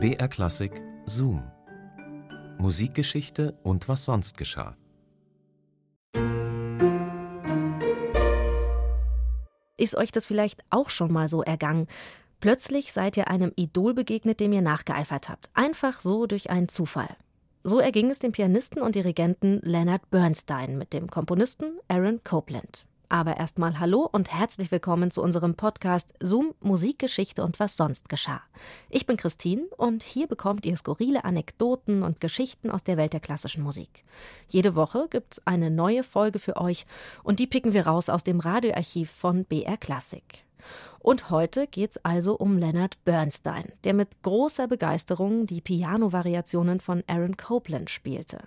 BR Klassik Zoom. Musikgeschichte und was sonst geschah. Ist euch das vielleicht auch schon mal so ergangen? Plötzlich seid ihr einem Idol begegnet, dem ihr nachgeeifert habt. Einfach so durch einen Zufall. So erging es dem Pianisten und Dirigenten Leonard Bernstein mit dem Komponisten Aaron Copland. Aber erstmal hallo und herzlich willkommen zu unserem Podcast Zoom Musikgeschichte und was sonst geschah. Ich bin Christine und hier bekommt ihr skurrile Anekdoten und Geschichten aus der Welt der klassischen Musik. Jede Woche gibt's eine neue Folge für euch und die picken wir raus aus dem Radioarchiv von BR Classic. Und heute geht's also um Leonard Bernstein, der mit großer Begeisterung die Piano-Variationen von Aaron Copland spielte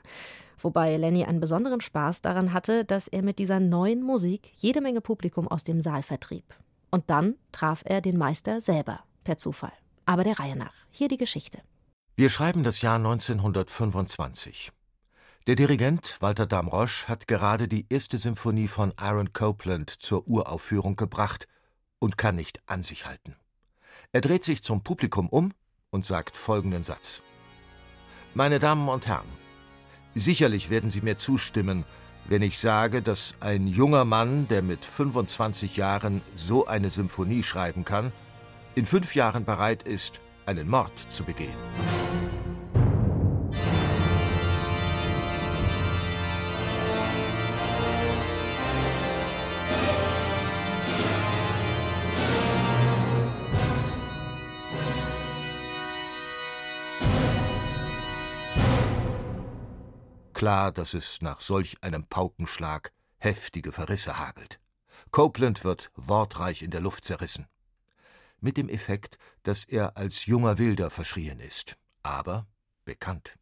wobei Lenny einen besonderen Spaß daran hatte, dass er mit dieser neuen Musik jede Menge Publikum aus dem Saal vertrieb. Und dann traf er den Meister selber, per Zufall. Aber der Reihe nach. Hier die Geschichte. Wir schreiben das Jahr 1925. Der Dirigent Walter Damrosch hat gerade die erste Symphonie von Aaron Copland zur Uraufführung gebracht und kann nicht an sich halten. Er dreht sich zum Publikum um und sagt folgenden Satz. Meine Damen und Herren, Sicherlich werden Sie mir zustimmen, wenn ich sage, dass ein junger Mann, der mit 25 Jahren so eine Symphonie schreiben kann, in fünf Jahren bereit ist, einen Mord zu begehen. Klar, dass es nach solch einem Paukenschlag heftige Verrisse hagelt. Copeland wird wortreich in der Luft zerrissen. Mit dem Effekt, dass er als junger Wilder verschrien ist, aber bekannt.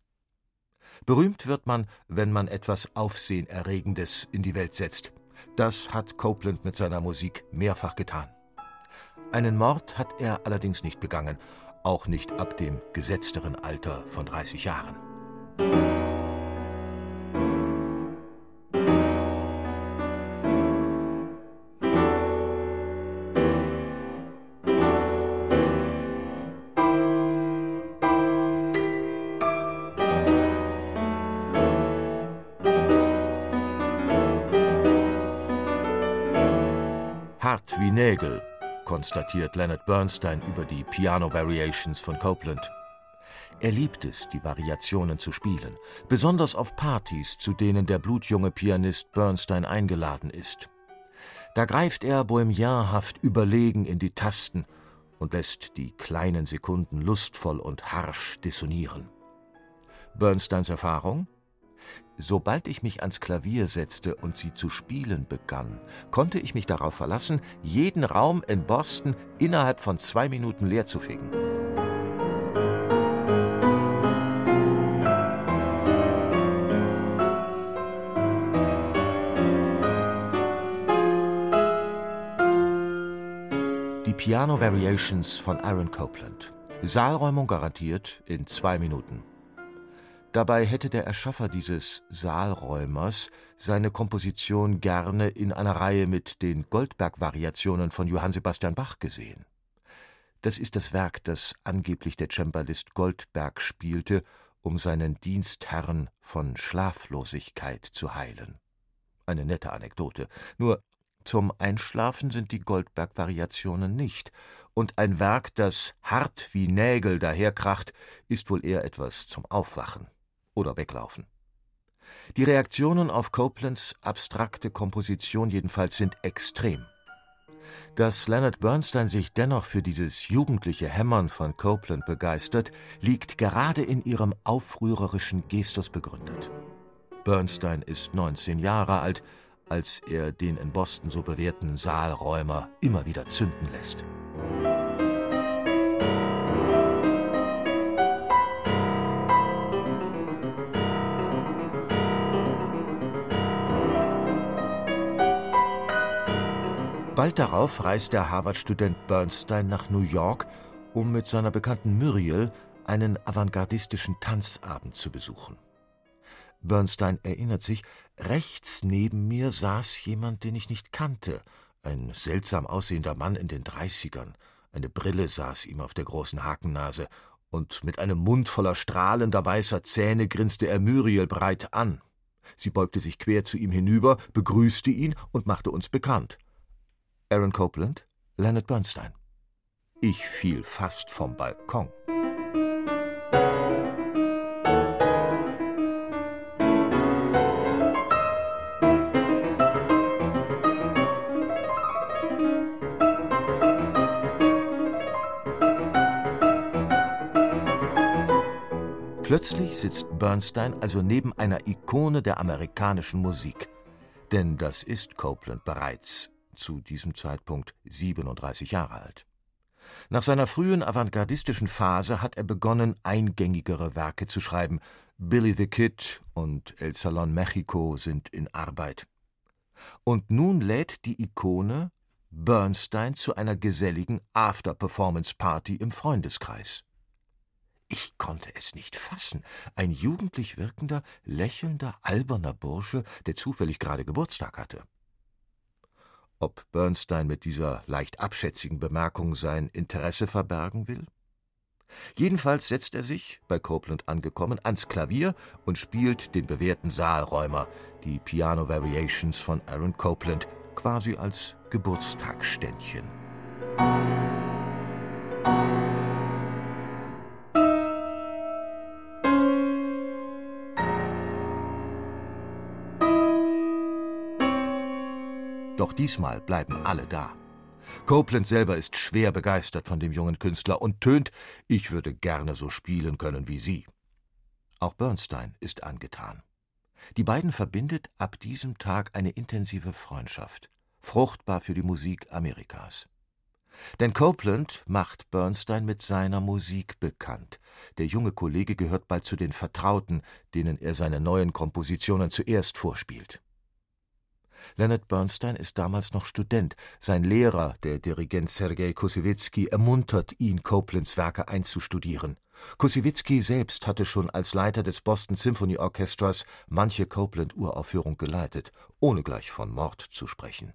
Berühmt wird man, wenn man etwas Aufsehenerregendes in die Welt setzt. Das hat Copeland mit seiner Musik mehrfach getan. Einen Mord hat er allerdings nicht begangen, auch nicht ab dem gesetzteren Alter von 30 Jahren. Hart wie Nägel, konstatiert Leonard Bernstein über die Piano Variations von Copeland. Er liebt es, die Variationen zu spielen, besonders auf Partys, zu denen der blutjunge Pianist Bernstein eingeladen ist. Da greift er bohemianhaft überlegen in die Tasten und lässt die kleinen Sekunden lustvoll und harsch dissonieren. Bernsteins Erfahrung? Sobald ich mich ans Klavier setzte und sie zu spielen begann, konnte ich mich darauf verlassen, jeden Raum in Boston innerhalb von zwei Minuten leer zu fegen. Die Piano Variations von Aaron Copland. Saalräumung garantiert in zwei Minuten. Dabei hätte der Erschaffer dieses Saalräumers seine Komposition gerne in einer Reihe mit den Goldberg-Variationen von Johann Sebastian Bach gesehen. Das ist das Werk, das angeblich der Cembalist Goldberg spielte, um seinen Dienstherrn von Schlaflosigkeit zu heilen. Eine nette Anekdote. Nur zum Einschlafen sind die Goldberg-Variationen nicht, und ein Werk, das hart wie Nägel daherkracht, ist wohl eher etwas zum Aufwachen oder weglaufen. Die Reaktionen auf Copelands abstrakte Komposition jedenfalls sind extrem. Dass Leonard Bernstein sich dennoch für dieses jugendliche Hämmern von Copeland begeistert, liegt gerade in ihrem aufrührerischen Gestus begründet. Bernstein ist 19 Jahre alt, als er den in Boston so bewährten Saalräumer immer wieder zünden lässt. Bald darauf reist der Harvard-Student Bernstein nach New York, um mit seiner Bekannten Muriel einen avantgardistischen Tanzabend zu besuchen. Bernstein erinnert sich, rechts neben mir saß jemand, den ich nicht kannte, ein seltsam aussehender Mann in den Dreißigern. Eine Brille saß ihm auf der großen Hakennase, und mit einem Mund voller strahlender weißer Zähne grinste er Muriel breit an. Sie beugte sich quer zu ihm hinüber, begrüßte ihn und machte uns bekannt. Aaron Copeland, Leonard Bernstein. Ich fiel fast vom Balkon. Plötzlich sitzt Bernstein also neben einer Ikone der amerikanischen Musik. Denn das ist Copeland bereits, zu diesem Zeitpunkt 37 Jahre alt. Nach seiner frühen avantgardistischen Phase hat er begonnen, eingängigere Werke zu schreiben. Billy the Kid und El Salon Mexico sind in Arbeit. Und nun lädt die Ikone Bernstein zu einer geselligen After-Performance-Party im Freundeskreis. Ich konnte es nicht fassen. Ein jugendlich wirkender, lächelnder, alberner Bursche, der zufällig gerade Geburtstag hatte. Ob Bernstein mit dieser leicht abschätzigen Bemerkung sein Interesse verbergen will? Jedenfalls setzt er sich, bei Copeland angekommen, ans Klavier und spielt den bewährten Saalräumer, die Piano Variations von Aaron Copeland, quasi als Geburtstagsständchen. Doch diesmal bleiben alle da. Copeland selber ist schwer begeistert von dem jungen Künstler und tönt, ich würde gerne so spielen können wie Sie. Auch Bernstein ist angetan. Die beiden verbindet ab diesem Tag eine intensive Freundschaft, fruchtbar für die Musik Amerikas. Denn Copeland macht Bernstein mit seiner Musik bekannt. Der junge Kollege gehört bald zu den Vertrauten, denen er seine neuen Kompositionen zuerst vorspielt. Leonard Bernstein ist damals noch Student. Sein Lehrer, der Dirigent Sergei Kosewitzki, ermuntert ihn, Copelands Werke einzustudieren. Kosewitzki selbst hatte schon als Leiter des Boston Symphony Orchestras manche Copeland-Uraufführung geleitet, ohne gleich von Mord zu sprechen.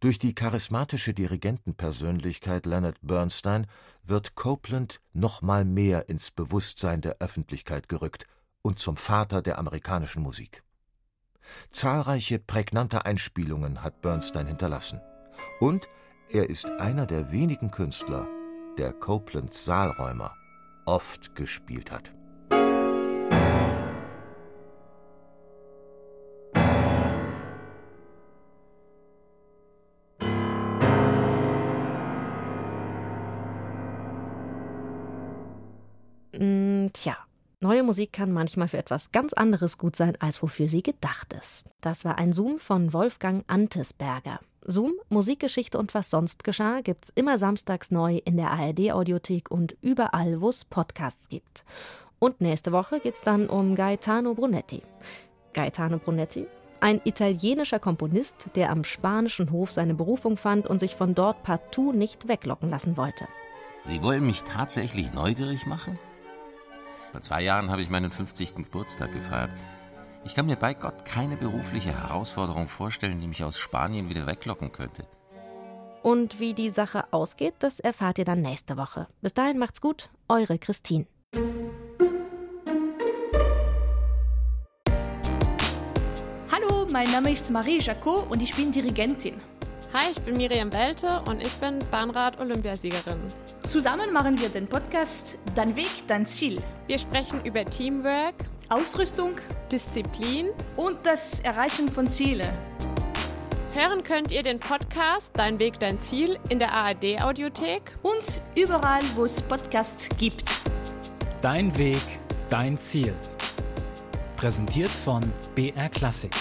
Durch die charismatische Dirigentenpersönlichkeit Leonard Bernstein wird Copeland nochmal mehr ins Bewusstsein der Öffentlichkeit gerückt und zum Vater der amerikanischen Musik. Zahlreiche prägnante Einspielungen hat Bernstein hinterlassen. Und er ist einer der wenigen Künstler, der Copelands Saalräumer oft gespielt hat. Neue Musik kann manchmal für etwas ganz anderes gut sein, als wofür sie gedacht ist. Das war ein Zoom von Wolfgang Antesberger. Zoom, Musikgeschichte und was sonst geschah, gibt's immer samstags neu in der ARD-Audiothek und überall, wo es Podcasts gibt. Und nächste Woche geht's dann um Gaetano Brunetti. Gaetano Brunetti, ein italienischer Komponist, der am spanischen Hof seine Berufung fand und sich von dort partout nicht weglocken lassen wollte. Sie wollen mich tatsächlich neugierig machen? Vor zwei Jahren habe ich meinen 50. Geburtstag gefeiert. Ich kann mir bei Gott keine berufliche Herausforderung vorstellen, die mich aus Spanien wieder weglocken könnte. Und wie die Sache ausgeht, das erfahrt ihr dann nächste Woche. Bis dahin macht's gut, eure Christine. Hallo, mein Name ist Marie Jacot und ich bin Dirigentin. Hi, ich bin Miriam Welte und ich bin Bahnrad-Olympiasiegerin. Zusammen machen wir den Podcast Dein Weg, dein Ziel. Wir sprechen über Teamwork, Ausrüstung Disziplin und das Erreichen von Zielen. Hören könnt ihr den Podcast Dein Weg, dein Ziel in der ARD-Audiothek und überall, wo es Podcasts gibt. Dein Weg, dein Ziel. Präsentiert von BR Klassik.